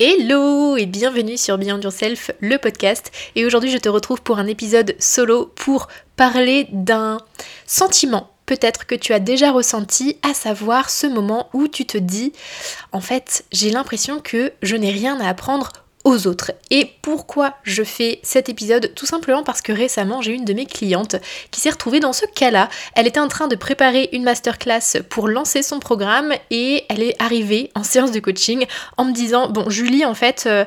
Hello et bienvenue sur Beyond Yourself, le podcast. Et aujourd'hui, je te retrouve pour un épisode solo pour parler d'un sentiment peut-être que tu as déjà ressenti, à savoir ce moment où tu te dis, en fait, j'ai l'impression que je n'ai rien à apprendre autres. Et pourquoi je fais cet épisode? Tout simplement parce que récemment j'ai une de mes clientes qui s'est retrouvée dans ce cas-là. Elle était en train de préparer une masterclass pour lancer son programme et elle est arrivée en séance de coaching en me disant bon Julie en fait euh,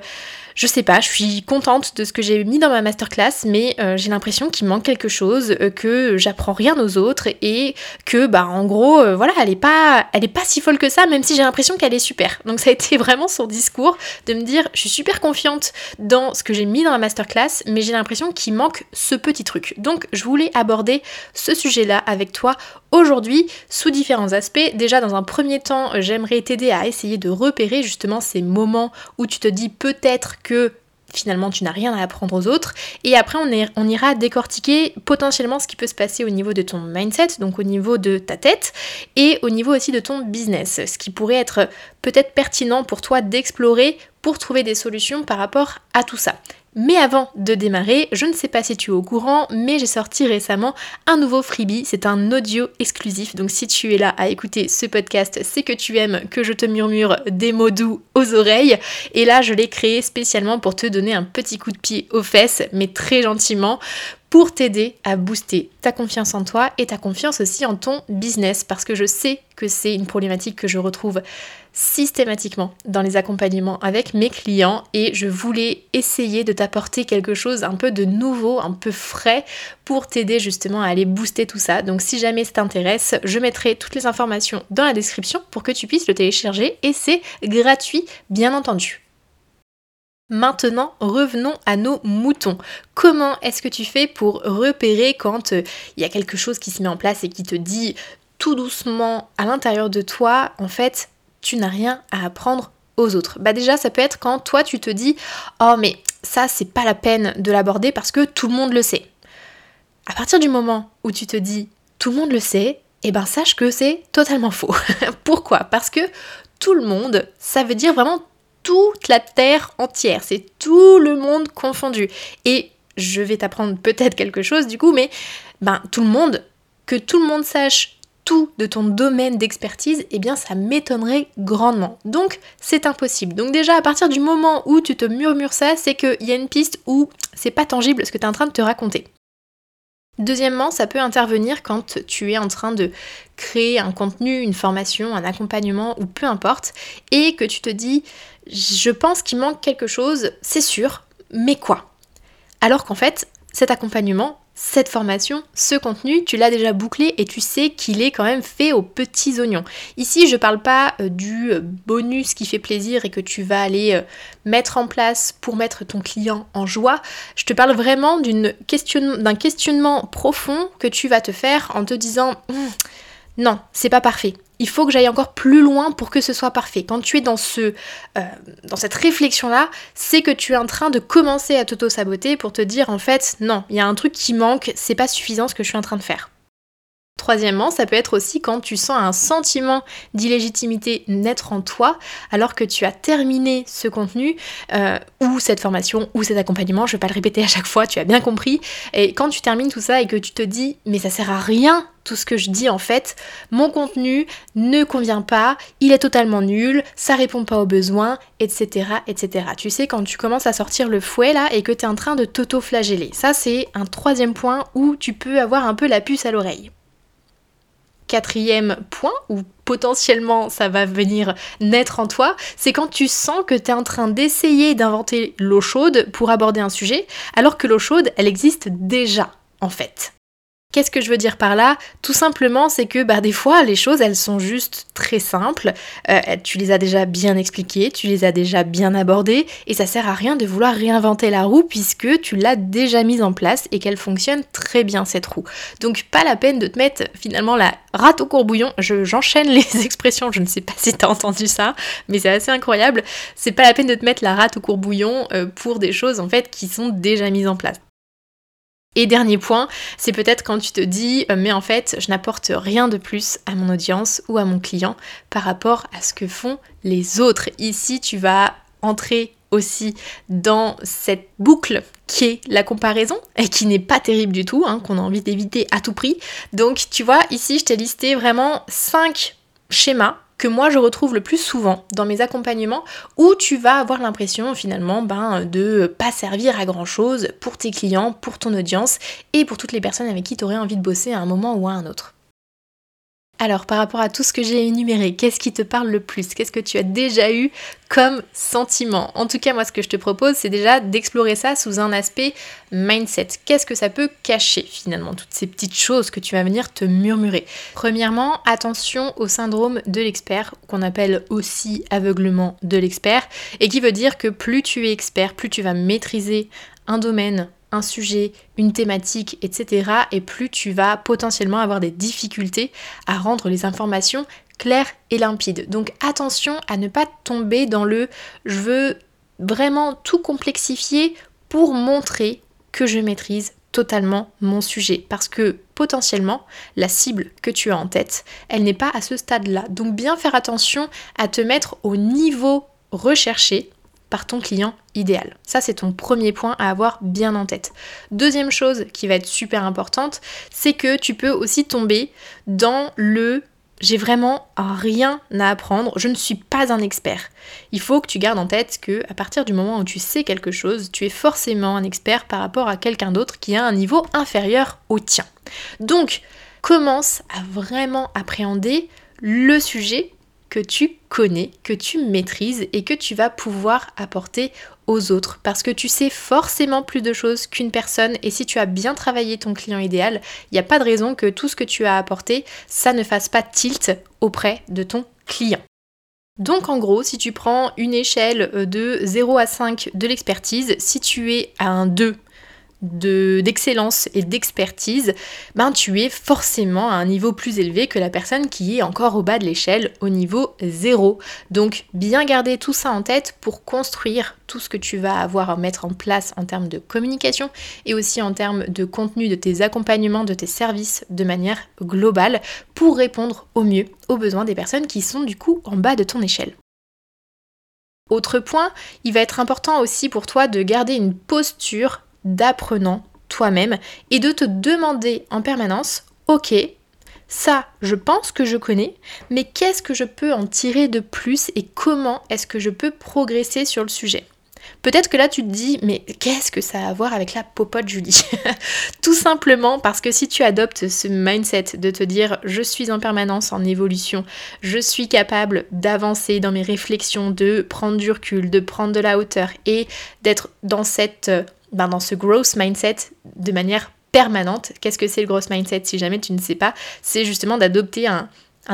je sais pas, je suis contente de ce que j'ai mis dans ma masterclass, mais euh, j'ai l'impression qu'il manque quelque chose, euh, que j'apprends rien aux autres et que bah en gros euh, voilà, elle est pas elle est pas si folle que ça même si j'ai l'impression qu'elle est super. Donc ça a été vraiment son discours de me dire je suis super confiante dans ce que j'ai mis dans ma masterclass, mais j'ai l'impression qu'il manque ce petit truc. Donc je voulais aborder ce sujet-là avec toi aujourd'hui sous différents aspects. Déjà dans un premier temps, j'aimerais t'aider à essayer de repérer justement ces moments où tu te dis peut-être que finalement tu n'as rien à apprendre aux autres. Et après on, on, ira décortiquer potentiellement ce qui peut se passer au niveau de ton mindset, donc au niveau de ta tête, et au niveau aussi de ton business, ce qui pourrait être peut-être pertinent pour toi d'explorer pour trouver des solutions par rapport à tout ça. Mais avant de démarrer, je ne sais pas si tu es au courant, mais j'ai sorti récemment un nouveau freebie. C'est un audio exclusif. Donc si tu es là à écouter ce podcast, c'est que tu aimes que je te murmure des mots doux aux oreilles. Et là, je l'ai créé spécialement pour te donner un petit coup de pied aux fesses, mais très gentiment, pour t'aider à booster ta confiance en toi et ta confiance aussi en ton business parce que je sais que c'est une problématique que je retrouve systématiquement dans les accompagnements avec mes clients et je voulais essayer de t'apporter quelque chose un peu de nouveau, un peu frais pour t'aider justement à aller booster tout ça. Donc si jamais ça t'intéresse, je mettrai toutes les informations dans la description pour que tu puisses le télécharger et c'est gratuit bien entendu. Maintenant, revenons à nos moutons. Comment est-ce que tu fais pour repérer quand euh, il y a quelque chose qui se met en place et qui te dit tout doucement à l'intérieur de toi, en fait, tu n'as rien à apprendre aux autres Bah déjà, ça peut être quand toi tu te dis "Oh mais ça c'est pas la peine de l'aborder parce que tout le monde le sait." À partir du moment où tu te dis "Tout le monde le sait", eh ben sache que c'est totalement faux. Pourquoi? Parce que tout le monde, ça veut dire vraiment toute la terre entière, c'est tout le monde confondu. Et je vais t'apprendre peut-être quelque chose du coup, mais ben tout le monde, que tout le monde sache de ton domaine d'expertise, eh bien ça m'étonnerait grandement. Donc c'est impossible. Donc déjà à partir du moment où tu te murmures ça, c'est qu'il y a une piste où c'est pas tangible ce que tu es en train de te raconter. Deuxièmement, ça peut intervenir quand tu es en train de créer un contenu, une formation, un accompagnement ou peu importe, et que tu te dis je pense qu'il manque quelque chose, c'est sûr, mais quoi? Alors qu'en fait, cet accompagnement, cette formation, ce contenu, tu l'as déjà bouclé et tu sais qu'il est quand même fait aux petits oignons. Ici, je parle pas euh, du euh, bonus qui fait plaisir et que tu vas aller euh, mettre en place pour mettre ton client en joie. Je te parle vraiment d'un question, questionnement profond que tu vas te faire en te disant hum, non, c'est pas parfait il faut que j'aille encore plus loin pour que ce soit parfait. Quand tu es dans, ce, euh, dans cette réflexion-là, c'est que tu es en train de commencer à t'auto-saboter pour te dire en fait, non, il y a un truc qui manque, c'est pas suffisant ce que je suis en train de faire. Troisièmement, ça peut être aussi quand tu sens un sentiment d'illégitimité naître en toi alors que tu as terminé ce contenu euh, ou cette formation ou cet accompagnement, je vais pas le répéter à chaque fois, tu as bien compris. Et quand tu termines tout ça et que tu te dis mais ça sert à rien tout ce que je dis en fait, mon contenu ne convient pas, il est totalement nul, ça répond pas aux besoins, etc. etc. Tu sais, quand tu commences à sortir le fouet là et que tu es en train de t'auto-flageller. Ça c'est un troisième point où tu peux avoir un peu la puce à l'oreille quatrième point, où potentiellement ça va venir naître en toi, c'est quand tu sens que tu es en train d'essayer d'inventer l'eau chaude pour aborder un sujet, alors que l'eau chaude, elle existe déjà, en fait. Qu'est-ce que je veux dire par là? Tout simplement, c'est que bah, des fois, les choses, elles sont juste très simples. Euh, tu les as déjà bien expliquées, tu les as déjà bien abordées, et ça sert à rien de vouloir réinventer la roue puisque tu l'as déjà mise en place et qu'elle fonctionne très bien cette roue. Donc pas la peine de te mettre finalement la rate au courbouillon. J'enchaîne les expressions, je ne sais pas si tu as entendu ça, mais c'est assez incroyable. C'est pas la peine de te mettre la rate au courbouillon euh, pour des choses en fait qui sont déjà mises en place. Et dernier point, c'est peut-être quand tu te dis euh, mais en fait je n'apporte rien de plus à mon audience ou à mon client par rapport à ce que font les autres. Ici tu vas entrer aussi dans cette boucle qui est la comparaison et qui n'est pas terrible du tout, hein, qu'on a envie d'éviter à tout prix. Donc tu vois, ici je t'ai listé vraiment 5 schémas que moi je retrouve le plus souvent dans mes accompagnements où tu vas avoir l'impression finalement ben, de pas servir à grand chose pour tes clients, pour ton audience et pour toutes les personnes avec qui tu aurais envie de bosser à un moment ou à un autre. Alors, par rapport à tout ce que j'ai énuméré, qu'est-ce qui te parle le plus? Qu'est-ce que tu as déjà eu comme sentiment? En tout cas, moi, ce que je te propose, c'est déjà d'explorer ça sous un aspect mindset. Qu'est-ce que ça peut cacher finalement Toutes ces petites choses que tu vas venir te murmurer? Premièrement, attention au syndrome de l'expert, qu'on appelle aussi aveuglement de l'expert, et qui veut dire que plus tu es expert, plus tu vas maîtriser un domaine, un sujet, une thématique, etc. Et plus tu vas potentiellement avoir des difficultés à rendre les informations claires et limpides. Donc attention à ne pas tomber dans le je veux vraiment tout complexifier pour montrer que je maîtrise totalement mon sujet parce que potentiellement la cible que tu as en tête, elle n'est pas à ce stade-là. Donc bien faire attention à te mettre au niveau recherché par ton client idéal. Ça, c'est ton premier point à avoir bien en tête. Deuxième chose qui va être super importante, c'est que tu peux aussi tomber dans le j'ai vraiment rien à apprendre, je ne suis pas un expert. Il faut que tu gardes en tête que à partir du moment où tu sais quelque chose, tu es forcément un expert par rapport à quelqu'un d'autre qui a un niveau inférieur au tien. Donc, commence à vraiment appréhender le sujet que tu connais, que tu maîtrises et que tu vas pouvoir apporter aux autres parce que tu sais forcément plus de choses qu'une personne et si tu as bien travaillé ton client idéal, il n'y a pas de raison que tout ce que tu as apporté, ça ne fasse pas tilt auprès de ton client. Donc en gros, si tu prends une échelle de 0 à 5 de l'expertise, si tu es à un 2 d'excellence et d'expertise, ben tu es forcément à un niveau plus élevé que la personne qui est encore au bas de l'échelle, au niveau 0. Donc bien garder tout ça en tête pour construire tout ce que tu vas avoir à mettre en place en termes de communication et aussi en termes de contenu de tes accompagnements, de tes services de manière globale pour répondre au mieux aux besoins des personnes qui sont du coup en bas de ton échelle. Autre point, il va être important aussi pour toi de garder une posture d'apprenant toi-même et de te demander en permanence, ok, ça, je pense que je connais, mais qu'est-ce que je peux en tirer de plus et comment est-ce que je peux progresser sur le sujet? Peut-être que là tu te dis, mais qu'est-ce que ça a à voir avec la popote Julie? Tout simplement parce que si tu adoptes ce mindset de te dire, je suis en permanence en évolution, je suis capable d'avancer dans mes réflexions, de prendre du recul, de prendre de la hauteur et d'être dans cette ben, dans ce growth mindset de manière permanente. Qu'est-ce que c'est le growth mindset si jamais tu ne sais pas? C'est justement d'adopter un,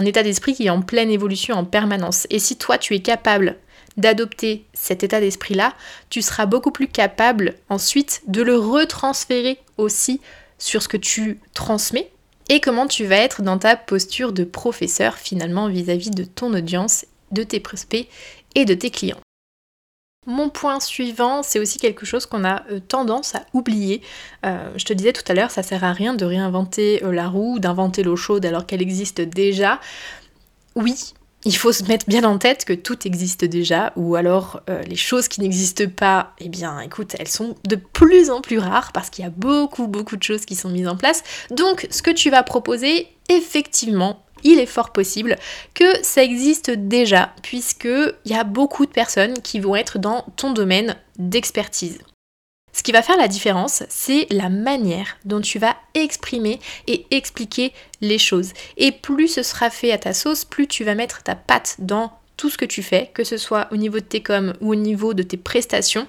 état d'esprit qui est en pleine évolution en permanence. Et si toi tu es capable d'adopter cet état d'esprit-là, tu seras beaucoup plus capable ensuite de le retransférer aussi sur ce que tu transmets et comment tu vas être dans ta posture de professeur finalement vis-à-vis -vis de ton audience, de tes prospects et de tes clients. Mon point suivant, c'est aussi quelque chose qu'on a euh, tendance à oublier. Euh, je te disais tout à l'heure, ça sert à rien de réinventer euh, la roue, d'inventer l'eau chaude alors qu'elle existe déjà. Oui, il faut se mettre bien en tête que tout existe déjà, ou alors les choses qui n'existent pas, eh bien écoute, elles sont de plus en plus rares parce qu'il y a beaucoup beaucoup de choses qui sont mises en place. Donc ce que tu vas proposer, effectivement, il est fort possible que ça existe déjà, puisqu'il y a beaucoup de personnes qui vont être dans ton domaine d'expertise. Ce qui va faire la différence, c'est la manière dont tu vas exprimer et expliquer les choses. Et plus ce sera fait à ta sauce, plus tu vas mettre ta patte dans tout ce que tu fais, que ce soit au niveau de tes coms ou au niveau de tes prestations,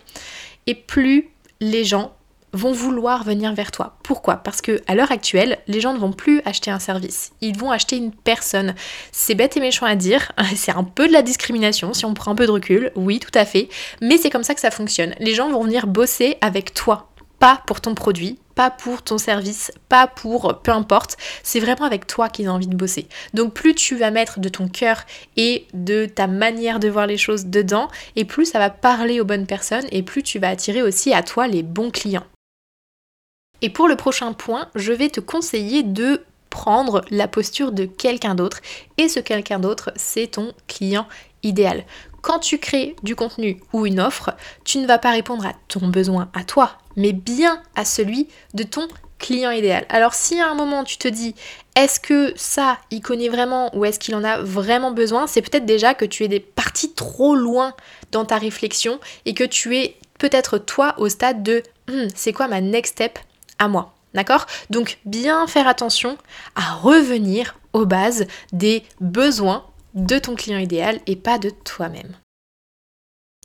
et plus les gens vont vouloir venir vers toi. Pourquoi? Parce que à l'heure actuelle, les gens ne vont plus acheter un service, ils vont acheter une personne. C'est bête et méchant à dire, c'est un peu de la discrimination si on prend un peu de recul, oui, tout à fait, mais c'est comme ça que ça fonctionne. Les gens vont venir bosser avec toi, pas pour ton produit, pas pour ton service, pas pour peu importe, c'est vraiment avec toi qu'ils ont envie de bosser. Donc plus tu vas mettre de ton cœur et de ta manière de voir les choses dedans, et plus ça va parler aux bonnes personnes, et plus tu vas attirer aussi à toi les bons clients. Et pour le prochain point, je vais te conseiller de prendre la posture de quelqu'un d'autre. Et ce quelqu'un d'autre, c'est ton client idéal. Quand tu crées du contenu ou une offre, tu ne vas pas répondre à ton besoin à toi, mais bien à celui de ton client idéal. Alors si à un moment tu te dis est-ce que ça il connaît vraiment ou est-ce qu'il en a vraiment besoin, c'est peut-être déjà que tu es parti trop loin dans ta réflexion et que tu es peut-être toi au stade de hmm, c'est quoi ma next step? À moi. D'accord? Donc bien faire attention à revenir aux bases des besoins de ton client idéal et pas de toi-même.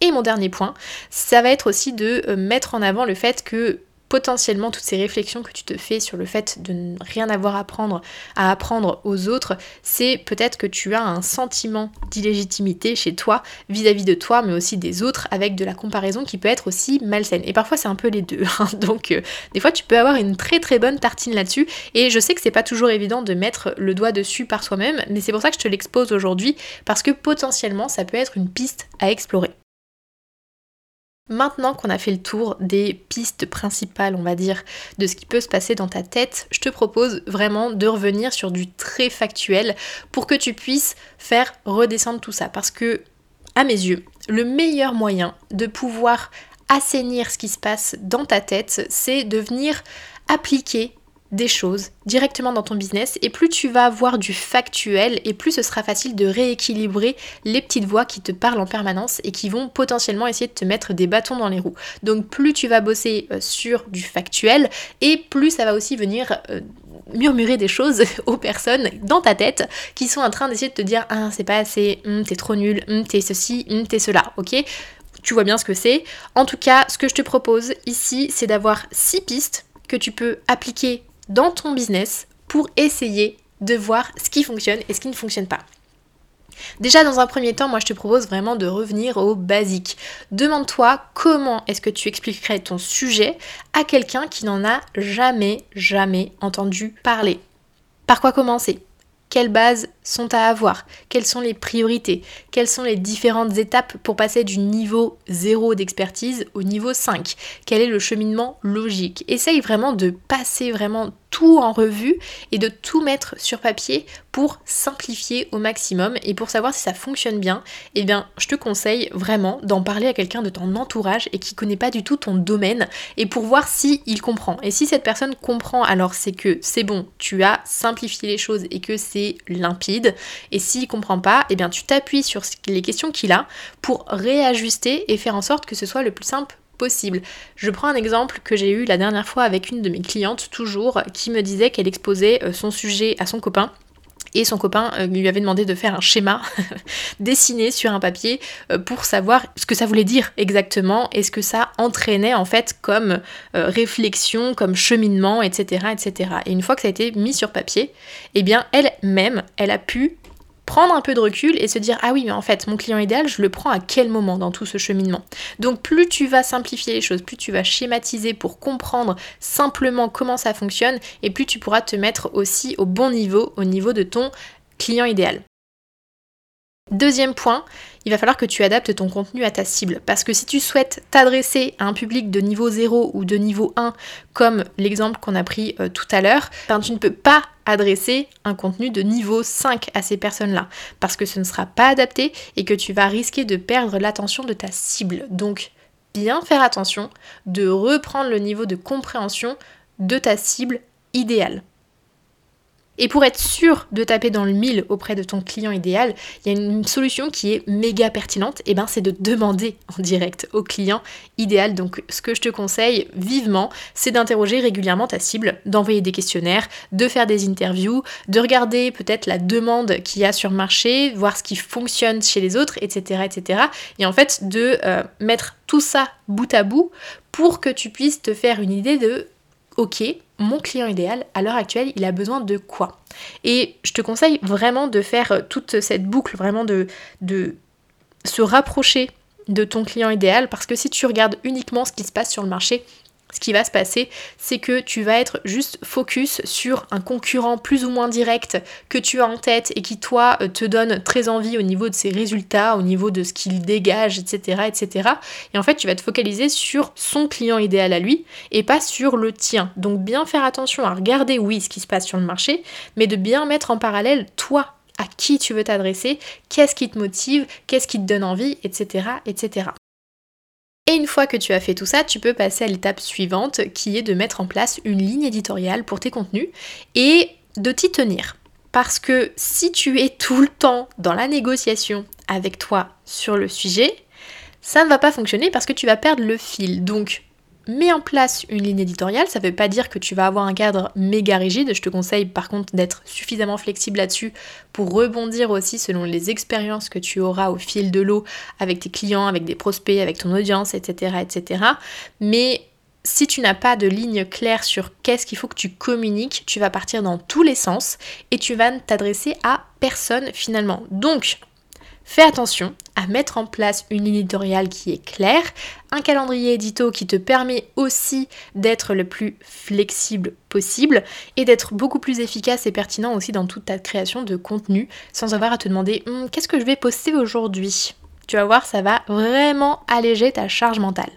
Et mon dernier point, ça va être aussi de euh, mettre en avant le fait que potentiellement toutes ces réflexions que tu te fais sur le fait de ne rien avoir à apprendre, à apprendre aux autres, c'est peut-être que tu as un sentiment d'illégitimité chez toi vis-à-vis de toi, mais aussi des autres, avec de la comparaison qui peut être aussi malsaine. Et parfois c'est un peu les deux. Hein. Donc euh, des fois tu peux avoir une très très bonne tartine là-dessus. Et je sais que c'est pas toujours évident de mettre le doigt dessus par soi-même, mais c'est pour ça que je te l'expose aujourd'hui, parce que potentiellement ça peut être une piste à explorer. Maintenant qu'on a fait le tour des pistes principales, on va dire, de ce qui peut se passer dans ta tête, je te propose vraiment de revenir sur du très factuel pour que tu puisses faire redescendre tout ça. Parce que, à mes yeux, le meilleur moyen de pouvoir assainir ce qui se passe dans ta tête, c'est de venir appliquer des choses directement dans ton business et plus tu vas avoir du factuel et plus ce sera facile de rééquilibrer les petites voix qui te parlent en permanence et qui vont potentiellement essayer de te mettre des bâtons dans les roues. Donc plus tu vas bosser euh, sur du factuel et plus ça va aussi venir euh, murmurer des choses aux personnes dans ta tête qui sont en train d'essayer de te dire ah c'est pas assez, hum, t'es trop nul, hum, t'es ceci, hum, t'es cela, ok? Tu vois bien ce que c'est. En tout cas, ce que je te propose ici, c'est d'avoir six pistes que tu peux appliquer dans ton business pour essayer de voir ce qui fonctionne et ce qui ne fonctionne pas. Déjà dans un premier temps, moi je te propose vraiment de revenir au basique. Demande-toi comment est-ce que tu expliquerais ton sujet à quelqu'un qui n'en a jamais, jamais entendu parler. Par quoi commencer? Quelles bases sont à avoir Quelles sont les priorités Quelles sont les différentes étapes pour passer du niveau 0 d'expertise au niveau 5 Quel est le cheminement logique? Essaye vraiment de passer vraiment tout en revue et de tout mettre sur papier pour simplifier au maximum et pour savoir si ça fonctionne bien, eh bien je te conseille vraiment d'en parler à quelqu'un de ton entourage et qui connaît pas du tout ton domaine et pour voir si il comprend. Et si cette personne comprend, alors c'est que c'est bon, tu as simplifié les choses et que c'est limpide. Et s'il comprend pas, eh bien tu t'appuies sur les questions qu'il a pour réajuster et faire en sorte que ce soit le plus simple possible. Je prends un exemple que j'ai eu la dernière fois avec une de mes clientes, toujours, qui me disait qu'elle exposait euh, son sujet à son copain et son copain euh, lui avait demandé de faire un schéma dessiné sur un papier euh, pour savoir ce que ça voulait dire exactement et ce que ça entraînait en fait comme réflexion, comme cheminement, etc., etc. Et une fois que ça a été mis sur papier, eh bien elle-même, elle a pu prendre un peu de recul et se dire ah oui mais en fait mon client idéal je le prends à quel moment dans tout ce cheminement? Donc plus tu vas simplifier les choses plus tu vas schématiser pour comprendre simplement comment ça fonctionne et plus tu pourras te mettre aussi au bon niveau au niveau de ton client idéal Deuxième point, il va falloir que tu adaptes ton contenu à ta cible. Parce que si tu souhaites t'adresser à un public de niveau 0 ou de niveau 1, comme l'exemple qu'on a pris euh, tout à l'heure, ben, tu ne peux pas adresser un contenu de niveau 5 à ces personnes-là. Parce que ce ne sera pas adapté et que tu vas risquer de perdre l'attention de ta cible. Donc, bien faire attention de reprendre le niveau de compréhension de ta cible idéale. Et pour être sûr de taper dans le mille auprès de ton client idéal, il y a une solution qui est méga pertinente, et ben c'est de demander en direct au client idéal. Donc ce que je te conseille vivement, c'est d'interroger régulièrement ta cible, d'envoyer des questionnaires, de faire des interviews, de regarder peut-être la demande qu'il y a sur le marché, voir ce qui fonctionne chez les autres, etc. etc. Et en fait de euh, mettre tout ça bout à bout pour que tu puisses te faire une idée de ok, mon client idéal, à l'heure actuelle, il a besoin de quoi? Et je te conseille vraiment de faire euh, toute cette boucle, vraiment de, de se rapprocher de ton client idéal, parce que si tu regardes uniquement ce qui se passe sur le marché, ce qui va se passer, c'est que tu vas être juste focus sur un concurrent plus ou moins direct que tu as en tête et qui toi euh, te donne très envie au niveau de ses résultats, au niveau de ce qu'il dégage, etc., etc. Et en fait, tu vas te focaliser sur son client idéal à lui et pas sur le tien. Donc bien faire attention à regarder, oui, ce qui se passe sur le marché, mais de bien mettre en parallèle toi à qui tu veux t'adresser, qu'est-ce qui te motive, qu'est-ce qui te donne envie, etc., etc. Et une fois que tu as fait tout ça, tu peux passer à l'étape suivante qui est de mettre en place une ligne éditoriale pour tes contenus et de t'y tenir. Parce que si tu es tout le temps dans la négociation avec toi sur le sujet, ça ne va pas fonctionner parce que tu vas perdre le fil. Donc mets en place une ligne éditoriale, ça ne veut pas dire que tu vas avoir un cadre méga rigide, je te conseille par contre d'être suffisamment flexible là-dessus pour rebondir aussi selon les expériences que tu auras au fil de l'eau avec tes clients, avec des prospects, avec ton audience, etc. etc. Mais si tu n'as pas de ligne claire sur qu'est-ce qu'il faut que tu communiques, tu vas partir dans tous les sens et tu vas t'adresser à personne finalement. Donc, Fais attention à mettre en place une éditoriale qui est claire, un calendrier édito qui te permet aussi d'être le plus flexible possible et d'être beaucoup plus efficace et pertinent aussi dans toute ta création de contenu sans avoir à te demander hum, qu'est-ce que je vais poster aujourd'hui? Tu vas voir, ça va vraiment alléger ta charge mentale.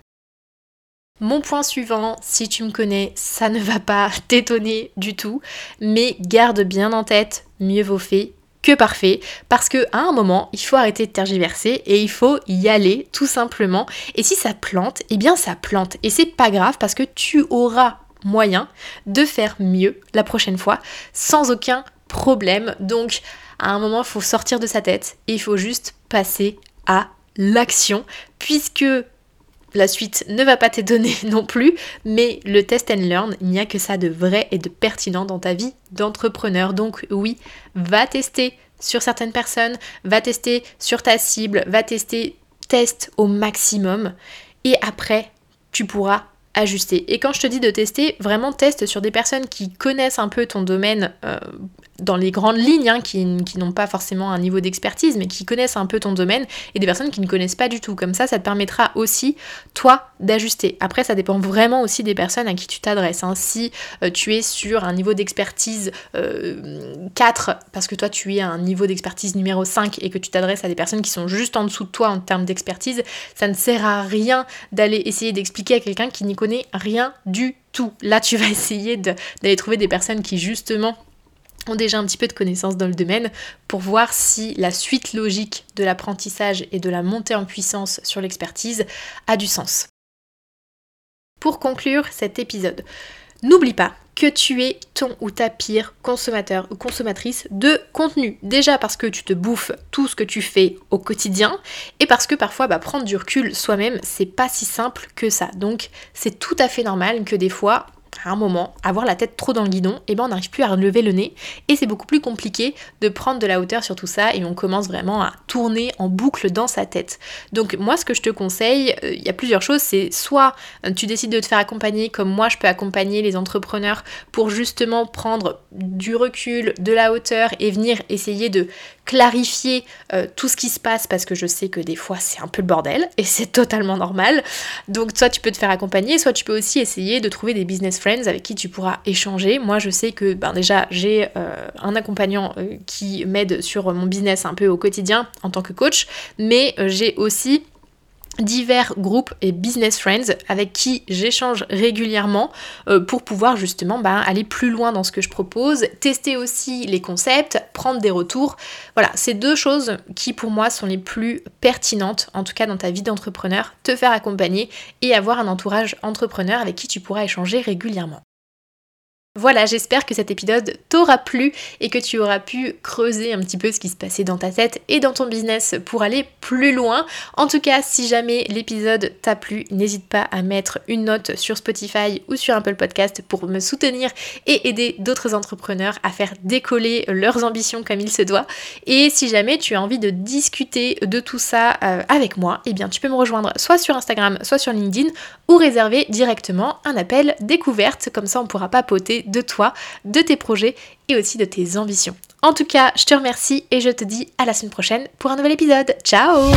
Mon point suivant, si tu me connais, ça ne va pas t'étonner du tout, mais garde bien en tête, mieux vaut fait parfait parce que à un moment il faut arrêter de tergiverser et il faut y aller tout simplement. Et si ça plante eh bien ça plante. Et c'est pas grave parce que tu auras moyen de faire mieux la prochaine fois sans aucun problème. Donc à un moment il faut sortir de sa tête et il faut juste passer à l'action puisque la suite ne va pas t'étonner non plus, mais le test and learn, il n'y a que ça de vrai et de pertinent dans ta vie d'entrepreneur. Donc oui, va tester sur certaines personnes, va tester sur ta cible, va tester, teste au maximum et après, tu pourras ajuster. Et quand je te dis de tester, vraiment teste sur des personnes qui connaissent un peu ton domaine euh, dans les grandes lignes, hein, qui, n'ont pas forcément un niveau d'expertise, mais qui connaissent un peu ton domaine, et des personnes qui ne connaissent pas du tout. Comme ça, ça te permettra aussi, toi, d'ajuster. Après, ça dépend vraiment aussi des personnes à qui tu t'adresses. Hein. Si euh, tu es sur un niveau d'expertise 4, euh, parce que toi, tu es à un niveau d'expertise numéro 5, et que tu t'adresses à des personnes qui sont juste en dessous de toi en termes d'expertise, ça ne sert à rien d'aller essayer d'expliquer à quelqu'un qui n'y connaît rien du tout. Là, tu vas essayer d'aller trouver des personnes qui, justement, ont déjà un petit peu de connaissances dans le domaine pour voir si la suite logique de l'apprentissage et de la montée en puissance sur l'expertise a du sens. Pour conclure cet épisode, n'oublie pas que tu es ton ou ta pire consommateur ou consommatrice de contenu. Déjà parce que tu te bouffes tout ce que tu fais au quotidien et parce que parfois bah, prendre du recul soi-même c'est pas si simple que ça. Donc c'est tout à fait normal que des fois à moment, avoir la tête trop dans le guidon, et ben on n'arrive plus à relever le nez et c'est beaucoup plus compliqué de prendre de la hauteur sur tout ça et on commence vraiment à tourner en boucle dans sa tête. Donc moi ce que je te conseille, euh, il y a plusieurs choses, c'est soit euh, tu décides de te faire accompagner comme moi je peux accompagner les entrepreneurs pour justement prendre du recul, de la hauteur et venir essayer de clarifier euh, tout ce qui se passe parce que je sais que des fois c'est un peu le bordel et c'est totalement normal. Donc soit tu peux te faire accompagner, soit tu peux aussi essayer de trouver des business friends avec qui tu pourras échanger. Moi je sais que ben, déjà j'ai euh, un accompagnant euh, qui m'aide sur mon business un peu au quotidien en tant que coach, mais j'ai aussi divers groupes et business friends avec qui j'échange régulièrement euh, pour pouvoir justement bah, aller plus loin dans ce que je propose, tester aussi les concepts, prendre des retours. Voilà, c'est deux choses qui pour moi sont les plus pertinentes, en tout cas dans ta vie d'entrepreneur, te faire accompagner et avoir un entourage entrepreneur avec qui tu pourras échanger régulièrement. Voilà, j'espère que cet épisode t'aura plu et que tu auras pu creuser un petit peu ce qui se passait dans ta tête et dans ton business pour aller plus loin. En tout cas, si jamais l'épisode t'a plu, n'hésite pas à mettre une note sur Spotify ou sur Apple Podcast pour me soutenir et aider d'autres entrepreneurs à faire décoller leurs ambitions comme il se doit. Et si jamais tu as envie de discuter de tout ça euh, avec moi, eh bien tu peux me rejoindre soit sur Instagram, soit sur LinkedIn ou réserver directement un appel découverte, comme ça on pourra papoter de toi, de tes projets et aussi de tes ambitions. En tout cas, je te remercie et je te dis à la semaine prochaine pour un nouvel épisode. Ciao